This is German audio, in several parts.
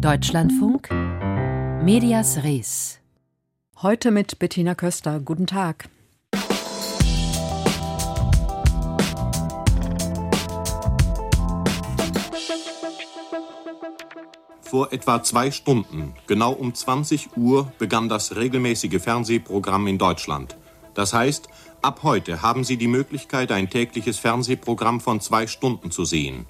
Deutschlandfunk Medias Res. Heute mit Bettina Köster. Guten Tag. Vor etwa zwei Stunden, genau um 20 Uhr, begann das regelmäßige Fernsehprogramm in Deutschland. Das heißt, ab heute haben Sie die Möglichkeit, ein tägliches Fernsehprogramm von zwei Stunden zu sehen.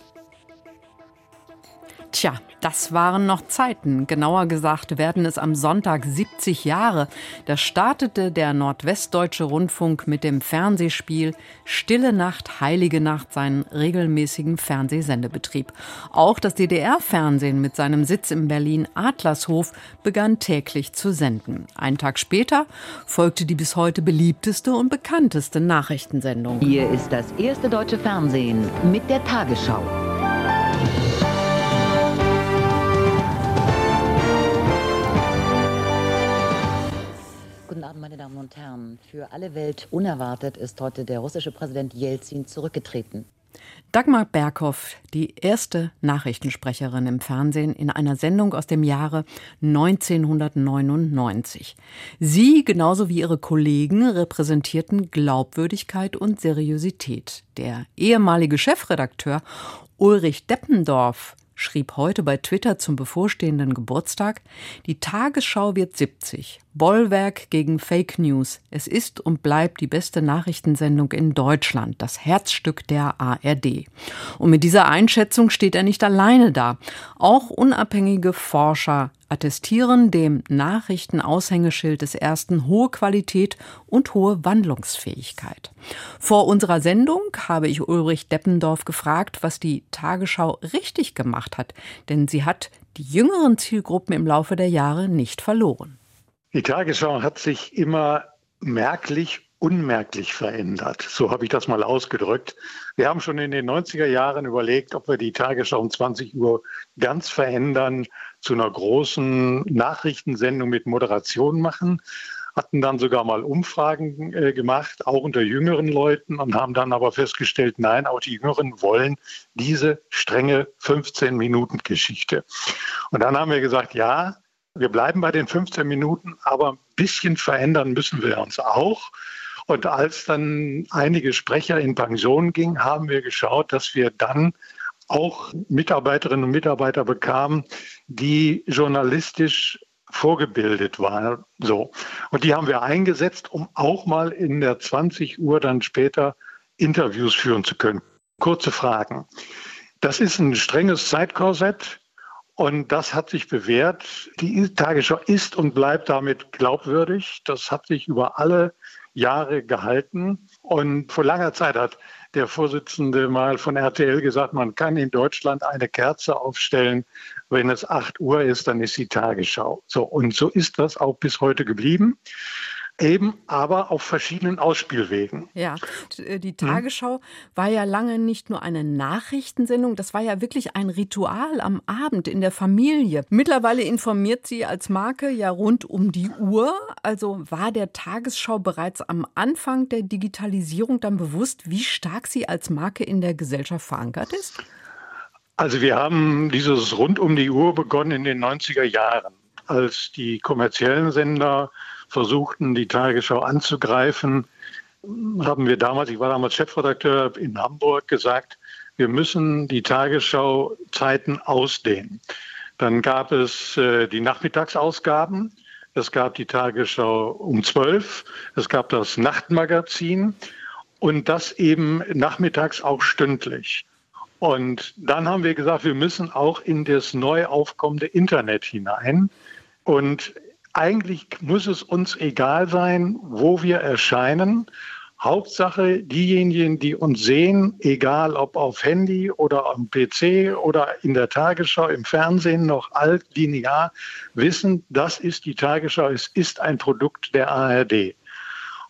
Tja, das waren noch Zeiten. Genauer gesagt werden es am Sonntag 70 Jahre. Da startete der Nordwestdeutsche Rundfunk mit dem Fernsehspiel Stille Nacht, Heilige Nacht seinen regelmäßigen Fernsehsendebetrieb. Auch das DDR-Fernsehen mit seinem Sitz im Berlin Adlershof begann täglich zu senden. Einen Tag später folgte die bis heute beliebteste und bekannteste Nachrichtensendung. Hier ist das erste deutsche Fernsehen mit der Tagesschau. Meine Damen und Herren. Für alle Welt unerwartet ist heute der russische Präsident Jelzin zurückgetreten. Dagmar Berghoff, die erste Nachrichtensprecherin im Fernsehen in einer Sendung aus dem Jahre 1999. Sie, genauso wie ihre Kollegen, repräsentierten Glaubwürdigkeit und Seriosität. Der ehemalige Chefredakteur Ulrich Deppendorf schrieb heute bei Twitter zum bevorstehenden Geburtstag, die Tagesschau wird 70. Bollwerk gegen Fake News. Es ist und bleibt die beste Nachrichtensendung in Deutschland, das Herzstück der ARD. Und mit dieser Einschätzung steht er nicht alleine da. Auch unabhängige Forscher attestieren dem Nachrichtenaushängeschild des ersten hohe Qualität und hohe Wandlungsfähigkeit. Vor unserer Sendung habe ich Ulrich Deppendorf gefragt, was die Tagesschau richtig gemacht hat, denn sie hat die jüngeren Zielgruppen im Laufe der Jahre nicht verloren. Die Tagesschau hat sich immer merklich unmerklich verändert. So habe ich das mal ausgedrückt. Wir haben schon in den 90er Jahren überlegt, ob wir die Tagesschau um 20 Uhr ganz verändern, zu einer großen Nachrichtensendung mit Moderation machen hatten dann sogar mal Umfragen äh, gemacht, auch unter jüngeren Leuten und haben dann aber festgestellt, nein, auch die Jüngeren wollen diese strenge 15-Minuten-Geschichte. Und dann haben wir gesagt, ja, wir bleiben bei den 15 Minuten, aber ein bisschen verändern müssen wir uns auch. Und als dann einige Sprecher in Pension gingen, haben wir geschaut, dass wir dann auch Mitarbeiterinnen und Mitarbeiter bekamen, die journalistisch vorgebildet waren. So. Und die haben wir eingesetzt, um auch mal in der 20 Uhr dann später Interviews führen zu können. Kurze Fragen. Das ist ein strenges Zeitkorsett und das hat sich bewährt. Die Tagesschau ist und bleibt damit glaubwürdig. Das hat sich über alle Jahre gehalten. Und vor langer Zeit hat der Vorsitzende mal von RTL gesagt, man kann in Deutschland eine Kerze aufstellen. Wenn es 8 Uhr ist, dann ist die Tagesschau. So, und so ist das auch bis heute geblieben. Eben aber auf verschiedenen Ausspielwegen. Ja, äh, die Tagesschau hm? war ja lange nicht nur eine Nachrichtensendung, das war ja wirklich ein Ritual am Abend in der Familie. Mittlerweile informiert sie als Marke ja rund um die Uhr. Also war der Tagesschau bereits am Anfang der Digitalisierung dann bewusst, wie stark sie als Marke in der Gesellschaft verankert ist? Also wir haben dieses rund um die Uhr begonnen in den 90er Jahren, als die kommerziellen Sender versuchten, die Tagesschau anzugreifen, haben wir damals, ich war damals Chefredakteur in Hamburg, gesagt, wir müssen die Tagesschau-Zeiten ausdehnen. Dann gab es äh, die Nachmittagsausgaben, es gab die Tagesschau um zwölf, es gab das Nachtmagazin und das eben nachmittags auch stündlich. Und dann haben wir gesagt, wir müssen auch in das neu aufkommende Internet hinein. Und eigentlich muss es uns egal sein, wo wir erscheinen. Hauptsache, diejenigen, die uns sehen, egal ob auf Handy oder am PC oder in der Tagesschau, im Fernsehen, noch alt, linear, wissen, das ist die Tagesschau, es ist ein Produkt der ARD.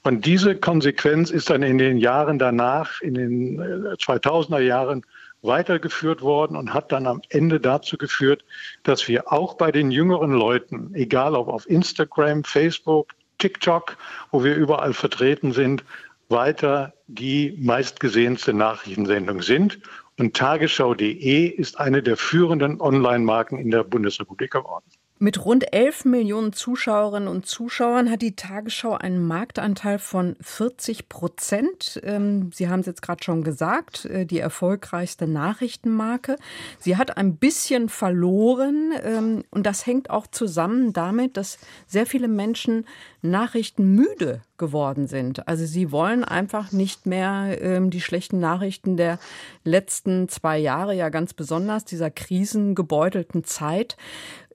Und diese Konsequenz ist dann in den Jahren danach, in den 2000er äh, Jahren, weitergeführt worden und hat dann am Ende dazu geführt, dass wir auch bei den jüngeren Leuten, egal ob auf Instagram, Facebook, TikTok, wo wir überall vertreten sind, weiter die meistgesehenste Nachrichtensendung sind. Und tagesschau.de ist eine der führenden Online-Marken in der Bundesrepublik geworden. Mit rund 11 Millionen Zuschauerinnen und Zuschauern hat die Tagesschau einen Marktanteil von 40 Prozent. Ähm, Sie haben es jetzt gerade schon gesagt, äh, die erfolgreichste Nachrichtenmarke. Sie hat ein bisschen verloren ähm, und das hängt auch zusammen damit, dass sehr viele Menschen nachrichtenmüde geworden sind. Also sie wollen einfach nicht mehr ähm, die schlechten Nachrichten der letzten zwei Jahre, ja ganz besonders dieser krisengebeutelten Zeit.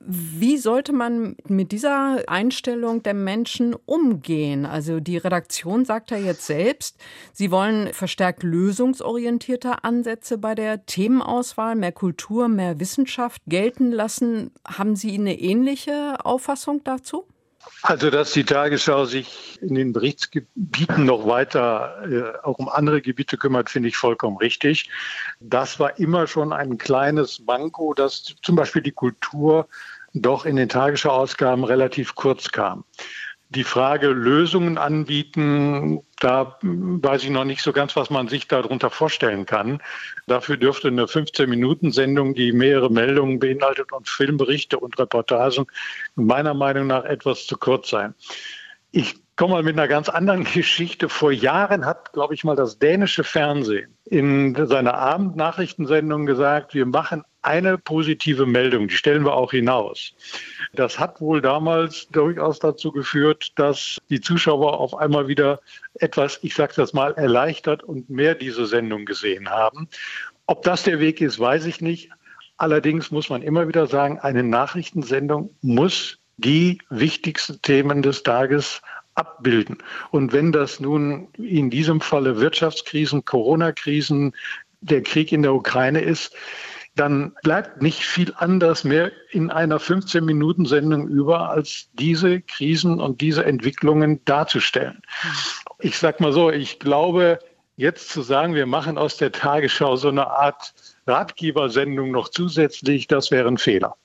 Wie sollte man mit dieser Einstellung der Menschen umgehen? Also die Redaktion sagt ja jetzt selbst, sie wollen verstärkt lösungsorientierte Ansätze bei der Themenauswahl, mehr Kultur, mehr Wissenschaft gelten lassen. Haben Sie eine ähnliche Auffassung dazu? Also, dass die Tagesschau sich in den Berichtsgebieten noch weiter äh, auch um andere Gebiete kümmert, finde ich vollkommen richtig. Das war immer schon ein kleines Manko, dass zum Beispiel die Kultur doch in den Tagesschau-Ausgaben relativ kurz kam die Frage Lösungen anbieten, da weiß ich noch nicht so ganz, was man sich darunter vorstellen kann. Dafür dürfte eine 15-Minuten-Sendung, die mehrere Meldungen beinhaltet und Filmberichte und Reportagen, meiner Meinung nach etwas zu kurz sein. Ich komme mal mit einer ganz anderen Geschichte. Vor Jahren hat, glaube ich, mal das dänische Fernsehen in seiner Abendnachrichtensendung gesagt, wir machen eine positive Meldung, die stellen wir auch hinaus. Das hat wohl damals durchaus dazu geführt, dass die Zuschauer auf einmal wieder etwas, ich sage das mal, erleichtert und mehr diese Sendung gesehen haben. Ob das der Weg ist, weiß ich nicht. Allerdings muss man immer wieder sagen, eine Nachrichtensendung muss die wichtigsten Themen des Tages abbilden. Und wenn das nun in diesem Falle Wirtschaftskrisen, Corona-Krisen, der Krieg in der Ukraine ist, dann bleibt nicht viel anders mehr in einer 15-Minuten-Sendung über, als diese Krisen und diese Entwicklungen darzustellen. Ich sag mal so, ich glaube, jetzt zu sagen, wir machen aus der Tagesschau so eine Art Ratgebersendung noch zusätzlich, das wäre ein Fehler.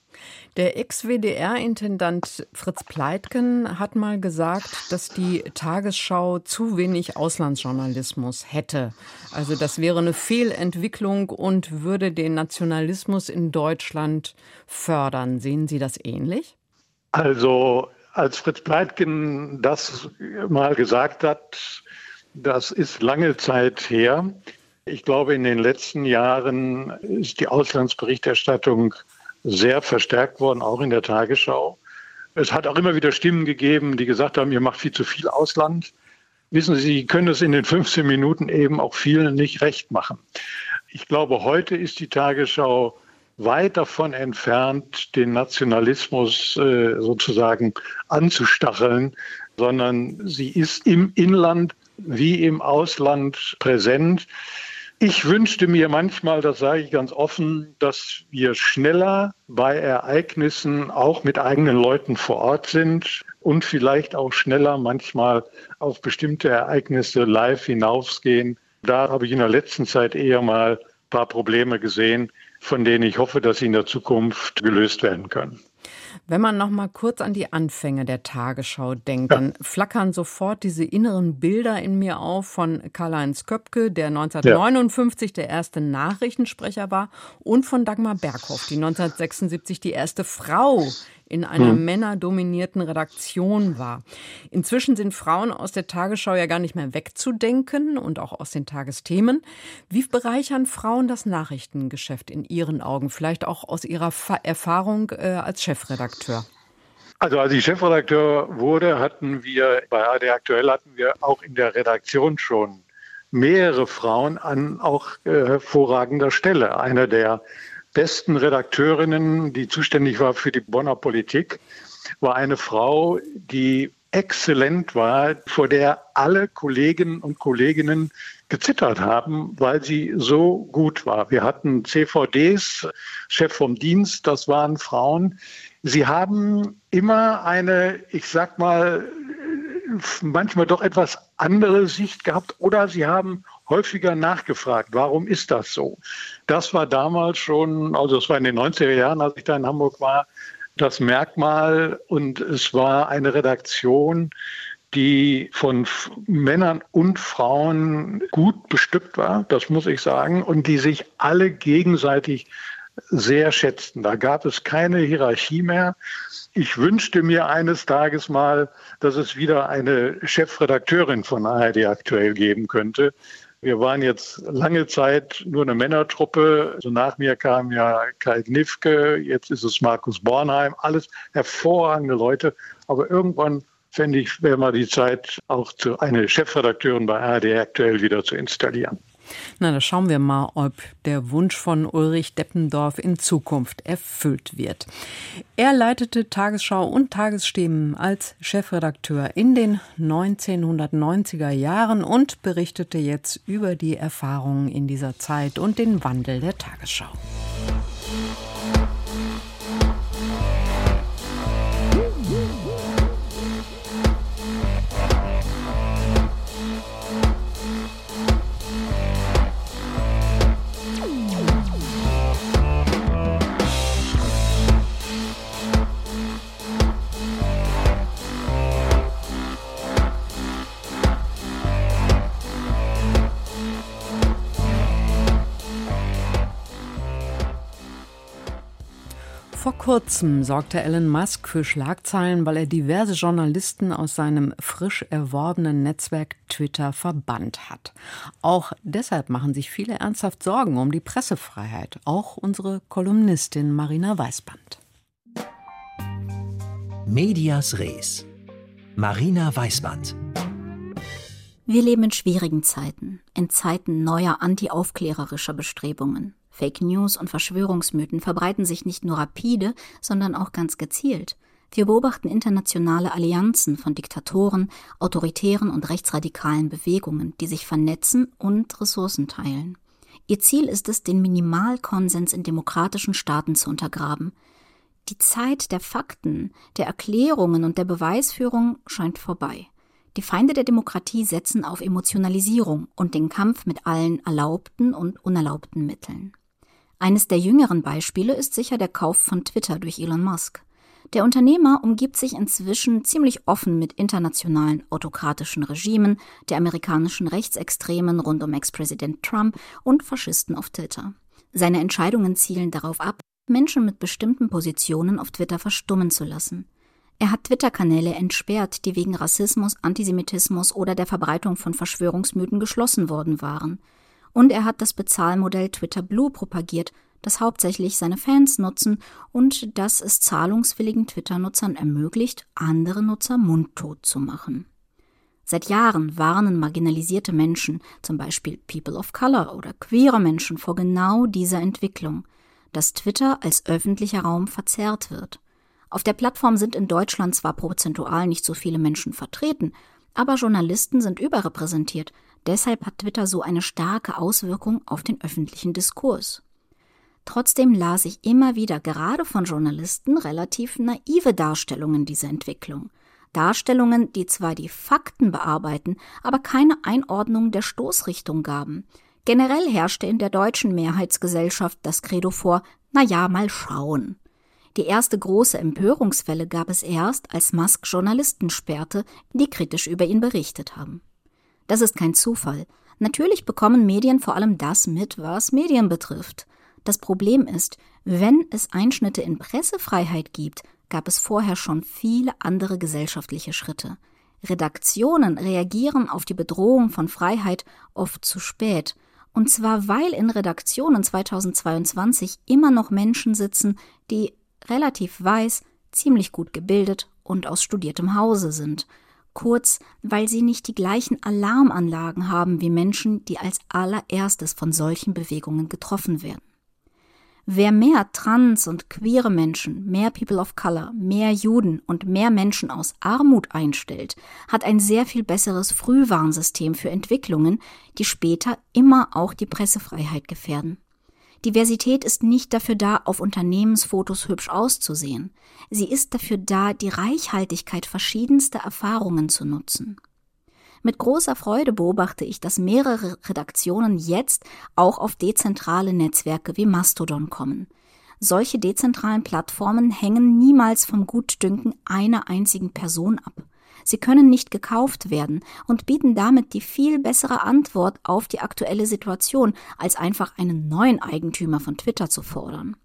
Der Ex-WDR-Intendant Fritz Pleitgen hat mal gesagt, dass die Tagesschau zu wenig Auslandsjournalismus hätte. Also das wäre eine Fehlentwicklung und würde den Nationalismus in Deutschland fördern. Sehen Sie das ähnlich? Also als Fritz Pleitgen das mal gesagt hat, das ist lange Zeit her. Ich glaube, in den letzten Jahren ist die Auslandsberichterstattung sehr verstärkt worden, auch in der Tagesschau. Es hat auch immer wieder Stimmen gegeben, die gesagt haben, ihr macht viel zu viel Ausland. Wissen Sie, Sie können es in den 15 Minuten eben auch vielen nicht recht machen. Ich glaube, heute ist die Tagesschau weit davon entfernt, den Nationalismus äh, sozusagen anzustacheln, sondern sie ist im Inland wie im Ausland präsent. Ich wünschte mir manchmal, das sage ich ganz offen, dass wir schneller bei Ereignissen auch mit eigenen Leuten vor Ort sind und vielleicht auch schneller manchmal auf bestimmte Ereignisse live hinausgehen. Da habe ich in der letzten Zeit eher mal ein paar Probleme gesehen, von denen ich hoffe, dass sie in der Zukunft gelöst werden können. Wenn man noch mal kurz an die Anfänge der Tagesschau denkt, dann flackern sofort diese inneren Bilder in mir auf von Karl-Heinz Köpke, der 1959 ja. der erste Nachrichtensprecher war, und von Dagmar Berghoff, die 1976 die erste Frau in einer hm. männerdominierten Redaktion war. Inzwischen sind Frauen aus der Tagesschau ja gar nicht mehr wegzudenken und auch aus den Tagesthemen. Wie bereichern Frauen das Nachrichtengeschäft in Ihren Augen? Vielleicht auch aus Ihrer Erfahrung äh, als Chefredakteur? Also als ich Chefredakteur wurde, hatten wir bei AD Aktuell hatten wir auch in der Redaktion schon mehrere Frauen an auch äh, hervorragender Stelle. Einer der besten Redakteurinnen, die zuständig war für die Bonner Politik, war eine Frau, die exzellent war, vor der alle Kolleginnen und Kolleginnen gezittert haben, weil sie so gut war. Wir hatten CVDs, Chef vom Dienst, das waren Frauen. Sie haben immer eine, ich sag mal, manchmal doch etwas andere Sicht gehabt oder sie haben häufiger nachgefragt, warum ist das so? Das war damals schon, also es war in den 90er Jahren, als ich da in Hamburg war, das Merkmal und es war eine Redaktion, die von Männern und Frauen gut bestückt war, das muss ich sagen, und die sich alle gegenseitig sehr schätzten. Da gab es keine Hierarchie mehr. Ich wünschte mir eines Tages mal, dass es wieder eine Chefredakteurin von ARD aktuell geben könnte. Wir waren jetzt lange Zeit nur eine Männertruppe. Also nach mir kam ja Kai Gnifke, jetzt ist es Markus Bornheim. Alles hervorragende Leute. Aber irgendwann fände ich, wäre mal die Zeit, auch zu eine Chefredakteurin bei ARD aktuell wieder zu installieren. Na, da schauen wir mal, ob der Wunsch von Ulrich Deppendorf in Zukunft erfüllt wird. Er leitete Tagesschau und Tagesstimmen als Chefredakteur in den 1990er Jahren und berichtete jetzt über die Erfahrungen in dieser Zeit und den Wandel der Tagesschau. Kurzem sorgte Elon Musk für Schlagzeilen, weil er diverse Journalisten aus seinem frisch erworbenen Netzwerk Twitter verbannt hat. Auch deshalb machen sich viele ernsthaft Sorgen um die Pressefreiheit, auch unsere Kolumnistin Marina Weißband. Medias Res. Marina Weißband. Wir leben in schwierigen Zeiten, in Zeiten neuer antiaufklärerischer Bestrebungen. Fake News und Verschwörungsmythen verbreiten sich nicht nur rapide, sondern auch ganz gezielt. Wir beobachten internationale Allianzen von Diktatoren, autoritären und rechtsradikalen Bewegungen, die sich vernetzen und Ressourcen teilen. Ihr Ziel ist es, den Minimalkonsens in demokratischen Staaten zu untergraben. Die Zeit der Fakten, der Erklärungen und der Beweisführung scheint vorbei. Die Feinde der Demokratie setzen auf Emotionalisierung und den Kampf mit allen erlaubten und unerlaubten Mitteln. Eines der jüngeren Beispiele ist sicher der Kauf von Twitter durch Elon Musk. Der Unternehmer umgibt sich inzwischen ziemlich offen mit internationalen autokratischen Regimen, der amerikanischen Rechtsextremen rund um Ex-Präsident Trump und Faschisten auf Twitter. Seine Entscheidungen zielen darauf ab, Menschen mit bestimmten Positionen auf Twitter verstummen zu lassen. Er hat Twitter-Kanäle entsperrt, die wegen Rassismus, Antisemitismus oder der Verbreitung von Verschwörungsmythen geschlossen worden waren. Und er hat das Bezahlmodell Twitter Blue propagiert, das hauptsächlich seine Fans nutzen und das es zahlungswilligen Twitter-Nutzern ermöglicht, andere Nutzer mundtot zu machen. Seit Jahren warnen marginalisierte Menschen, zum Beispiel People of Color oder queere Menschen, vor genau dieser Entwicklung, dass Twitter als öffentlicher Raum verzerrt wird. Auf der Plattform sind in Deutschland zwar prozentual nicht so viele Menschen vertreten, aber Journalisten sind überrepräsentiert, Deshalb hat Twitter so eine starke Auswirkung auf den öffentlichen Diskurs. Trotzdem las ich immer wieder gerade von Journalisten relativ naive Darstellungen dieser Entwicklung. Darstellungen, die zwar die Fakten bearbeiten, aber keine Einordnung der Stoßrichtung gaben. Generell herrschte in der deutschen Mehrheitsgesellschaft das Credo vor, na ja, mal schauen. Die erste große Empörungswelle gab es erst, als Musk Journalisten sperrte, die kritisch über ihn berichtet haben. Das ist kein Zufall. Natürlich bekommen Medien vor allem das mit, was Medien betrifft. Das Problem ist, wenn es Einschnitte in Pressefreiheit gibt, gab es vorher schon viele andere gesellschaftliche Schritte. Redaktionen reagieren auf die Bedrohung von Freiheit oft zu spät. Und zwar, weil in Redaktionen 2022 immer noch Menschen sitzen, die relativ weiß, ziemlich gut gebildet und aus studiertem Hause sind kurz, weil sie nicht die gleichen Alarmanlagen haben wie Menschen, die als allererstes von solchen Bewegungen getroffen werden. Wer mehr trans und queere Menschen, mehr People of Color, mehr Juden und mehr Menschen aus Armut einstellt, hat ein sehr viel besseres Frühwarnsystem für Entwicklungen, die später immer auch die Pressefreiheit gefährden. Diversität ist nicht dafür da, auf Unternehmensfotos hübsch auszusehen. Sie ist dafür da, die Reichhaltigkeit verschiedenster Erfahrungen zu nutzen. Mit großer Freude beobachte ich, dass mehrere Redaktionen jetzt auch auf dezentrale Netzwerke wie Mastodon kommen. Solche dezentralen Plattformen hängen niemals vom Gutdünken einer einzigen Person ab. Sie können nicht gekauft werden und bieten damit die viel bessere Antwort auf die aktuelle Situation, als einfach einen neuen Eigentümer von Twitter zu fordern.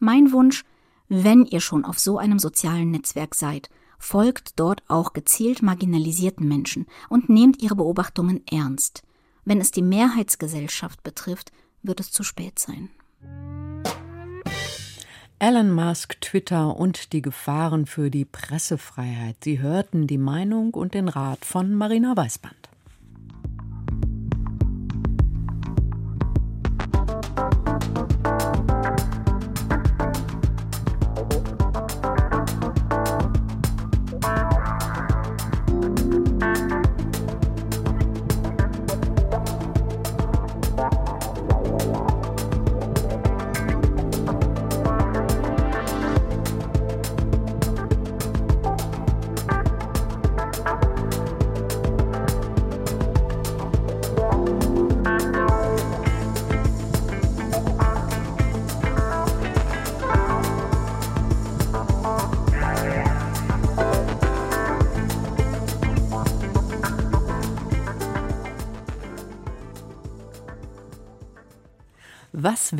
Mein Wunsch, wenn ihr schon auf so einem sozialen Netzwerk seid, folgt dort auch gezielt marginalisierten Menschen und nehmt ihre Beobachtungen ernst. Wenn es die Mehrheitsgesellschaft betrifft, wird es zu spät sein. Elon Musk, Twitter und die Gefahren für die Pressefreiheit. Sie hörten die Meinung und den Rat von Marina Weißband.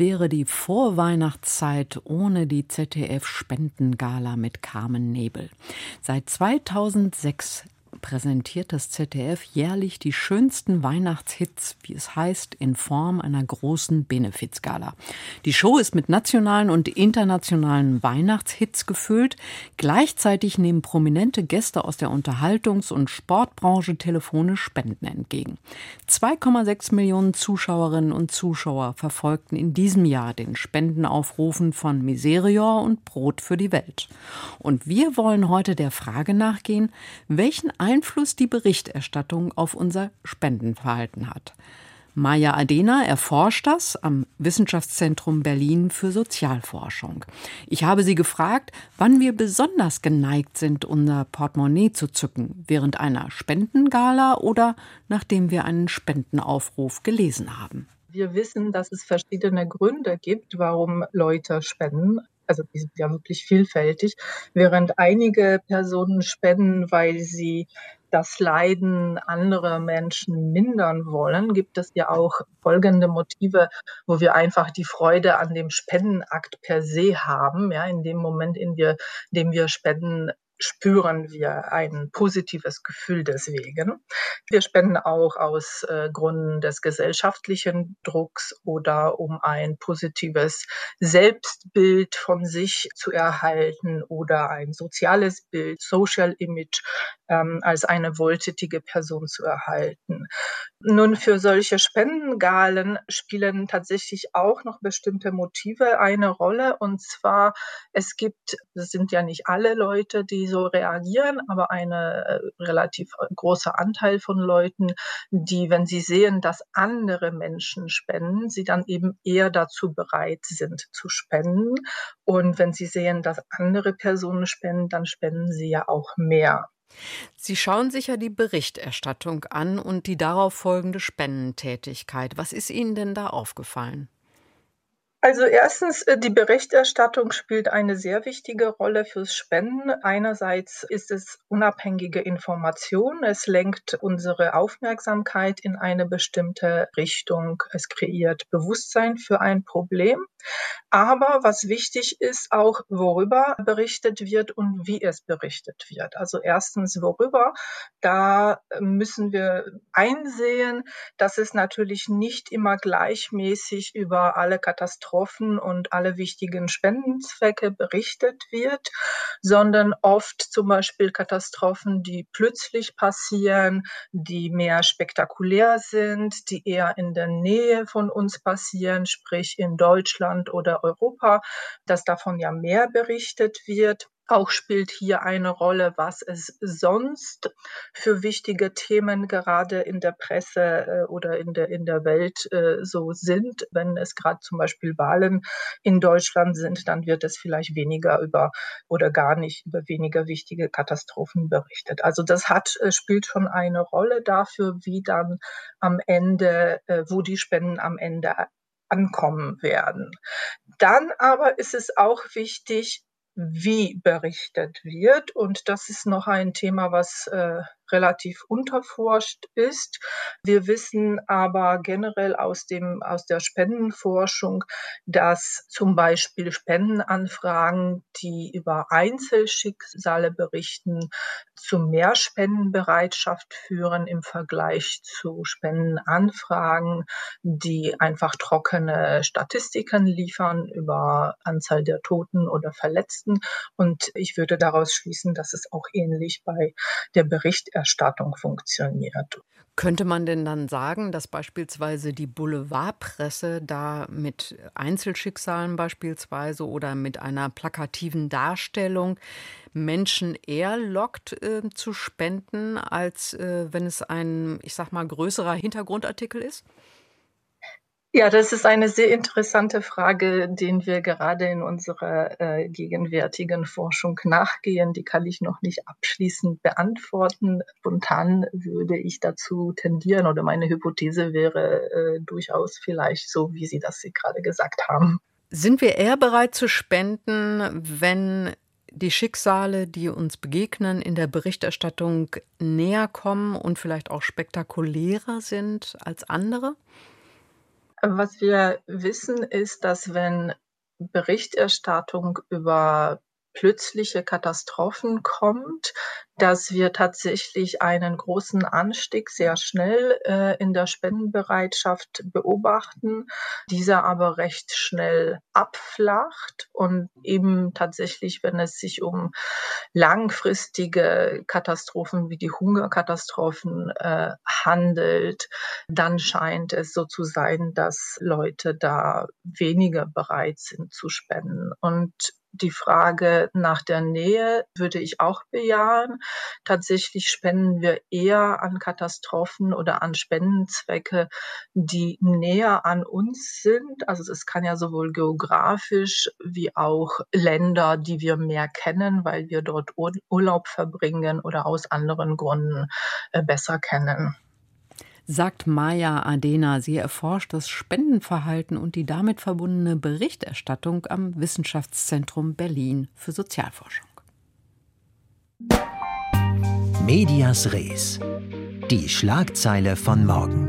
Wäre die Vorweihnachtszeit ohne die ZDF-Spendengala mit Carmen Nebel? Seit 2006 präsentiert das ZDF jährlich die schönsten Weihnachtshits, wie es heißt, in Form einer großen Benefizgala. Die Show ist mit nationalen und internationalen Weihnachtshits gefüllt. Gleichzeitig nehmen prominente Gäste aus der Unterhaltungs- und Sportbranche telefonisch Spenden entgegen. 2,6 Millionen Zuschauerinnen und Zuschauer verfolgten in diesem Jahr den Spendenaufrufen von Miserior und Brot für die Welt. Und wir wollen heute der Frage nachgehen, welchen Einfluss die Berichterstattung auf unser Spendenverhalten hat. Maja Adena erforscht das am Wissenschaftszentrum Berlin für Sozialforschung. Ich habe sie gefragt, wann wir besonders geneigt sind, unser Portemonnaie zu zücken, während einer Spendengala oder nachdem wir einen Spendenaufruf gelesen haben. Wir wissen, dass es verschiedene Gründe gibt, warum Leute spenden also die sind ja wirklich vielfältig, während einige Personen spenden, weil sie das Leiden anderer Menschen mindern wollen, gibt es ja auch folgende Motive, wo wir einfach die Freude an dem Spendenakt per se haben. Ja, in dem Moment, in, dem wir spenden, spüren wir ein positives Gefühl deswegen. Wir spenden auch aus äh, Gründen des gesellschaftlichen Drucks oder um ein positives Selbstbild von sich zu erhalten oder ein soziales Bild, Social Image ähm, als eine wohltätige Person zu erhalten. Nun, für solche Spendengalen spielen tatsächlich auch noch bestimmte Motive eine Rolle. Und zwar, es gibt, es sind ja nicht alle Leute, die so reagieren, aber ein äh, relativ großer Anteil von Leuten, die, wenn sie sehen, dass andere Menschen spenden, sie dann eben eher dazu bereit sind zu spenden. Und wenn sie sehen, dass andere Personen spenden, dann spenden sie ja auch mehr. Sie schauen sich ja die Berichterstattung an und die darauf folgende Spendentätigkeit. Was ist Ihnen denn da aufgefallen? Also erstens, äh, die Berichterstattung spielt eine sehr wichtige Rolle fürs Spenden. Einerseits ist es unabhängige Information. Es lenkt unsere Aufmerksamkeit in eine bestimmte Richtung. Es kreiert Bewusstsein für ein Problem. Aber was wichtig ist, auch worüber berichtet wird und wie es berichtet wird. Also erstens, worüber. Da müssen wir einsehen, dass es natürlich nicht immer gleichmäßig über alle Katastrophen Katastrophen und alle wichtigen Spendenzwecke berichtet wird, sondern oft zum Beispiel Katastrophen, die plötzlich passieren, die mehr spektakulär sind, die eher in der Nähe von uns passieren, sprich in Deutschland oder Europa, dass davon ja mehr berichtet wird. Auch spielt hier eine Rolle, was es sonst für wichtige Themen gerade in der Presse äh, oder in der, in der Welt äh, so sind. Wenn es gerade zum Beispiel Wahlen in Deutschland sind, dann wird es vielleicht weniger über oder gar nicht über weniger wichtige Katastrophen berichtet. Also das hat, äh, spielt schon eine Rolle dafür, wie dann am Ende, wo die Spenden am Ende ankommen werden. Dann aber ist es auch wichtig, wie berichtet wird. Und das ist noch ein Thema, was äh, relativ unterforscht ist. Wir wissen aber generell aus dem, aus der Spendenforschung, dass zum Beispiel Spendenanfragen, die über Einzelschicksale berichten, zu mehr Spendenbereitschaft führen im Vergleich zu Spendenanfragen, die einfach trockene Statistiken liefern über Anzahl der Toten oder Verletzten. Und ich würde daraus schließen, dass es auch ähnlich bei der Berichterstattung Berichterstattung funktioniert. Könnte man denn dann sagen, dass beispielsweise die Boulevardpresse da mit Einzelschicksalen beispielsweise oder mit einer plakativen Darstellung Menschen eher lockt äh, zu spenden, als äh, wenn es ein, ich sag mal, größerer Hintergrundartikel ist? Ja, das ist eine sehr interessante Frage, den wir gerade in unserer äh, gegenwärtigen Forschung nachgehen. Die kann ich noch nicht abschließend beantworten. Spontan würde ich dazu tendieren oder meine Hypothese wäre äh, durchaus vielleicht so, wie Sie das gerade gesagt haben. Sind wir eher bereit zu spenden, wenn die Schicksale, die uns begegnen, in der Berichterstattung näher kommen und vielleicht auch spektakulärer sind als andere? Was wir wissen, ist, dass wenn Berichterstattung über plötzliche Katastrophen kommt, dass wir tatsächlich einen großen Anstieg sehr schnell äh, in der Spendenbereitschaft beobachten, dieser aber recht schnell abflacht und eben tatsächlich, wenn es sich um langfristige Katastrophen wie die Hungerkatastrophen äh, handelt, dann scheint es so zu sein, dass Leute da weniger bereit sind zu spenden. Und die Frage nach der Nähe würde ich auch bejahen. Tatsächlich spenden wir eher an Katastrophen oder an Spendenzwecke, die näher an uns sind. Also es kann ja sowohl geografisch wie auch Länder, die wir mehr kennen, weil wir dort Urlaub verbringen oder aus anderen Gründen äh, besser kennen sagt Maya Adena. Sie erforscht das Spendenverhalten und die damit verbundene Berichterstattung am Wissenschaftszentrum Berlin für Sozialforschung. Medias Res. Die Schlagzeile von morgen.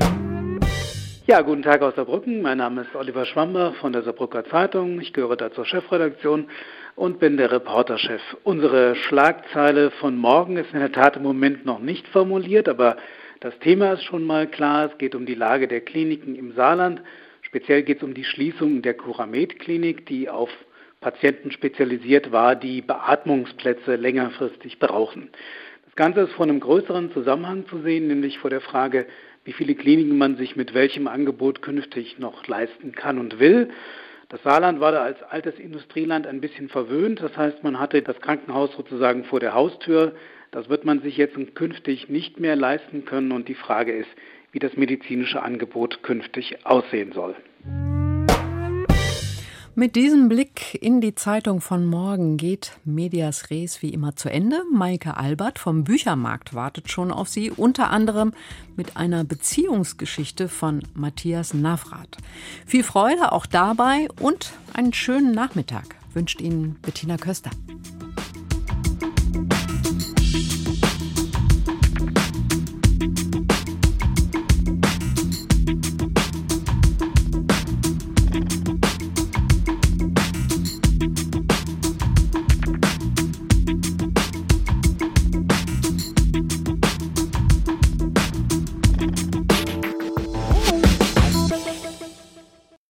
Ja, guten Tag aus Saarbrücken. Mein Name ist Oliver Schwamber von der Saarbrücker Zeitung. Ich gehöre da zur Chefredaktion und bin der Reporterchef. Unsere Schlagzeile von morgen ist in der Tat im Moment noch nicht formuliert, aber das Thema ist schon mal klar. Es geht um die Lage der Kliniken im Saarland. Speziell geht es um die Schließung der Curamed-Klinik, die auf Patienten spezialisiert war, die Beatmungsplätze längerfristig brauchen. Das Ganze ist vor einem größeren Zusammenhang zu sehen, nämlich vor der Frage, wie viele Kliniken man sich mit welchem Angebot künftig noch leisten kann und will. Das Saarland war da als altes Industrieland ein bisschen verwöhnt. Das heißt, man hatte das Krankenhaus sozusagen vor der Haustür. Das wird man sich jetzt künftig nicht mehr leisten können und die Frage ist, wie das medizinische Angebot künftig aussehen soll. Mit diesem Blick in die Zeitung von morgen geht Medias Res wie immer zu Ende. Maike Albert vom Büchermarkt wartet schon auf Sie, unter anderem mit einer Beziehungsgeschichte von Matthias Navrat. Viel Freude auch dabei und einen schönen Nachmittag wünscht Ihnen Bettina Köster.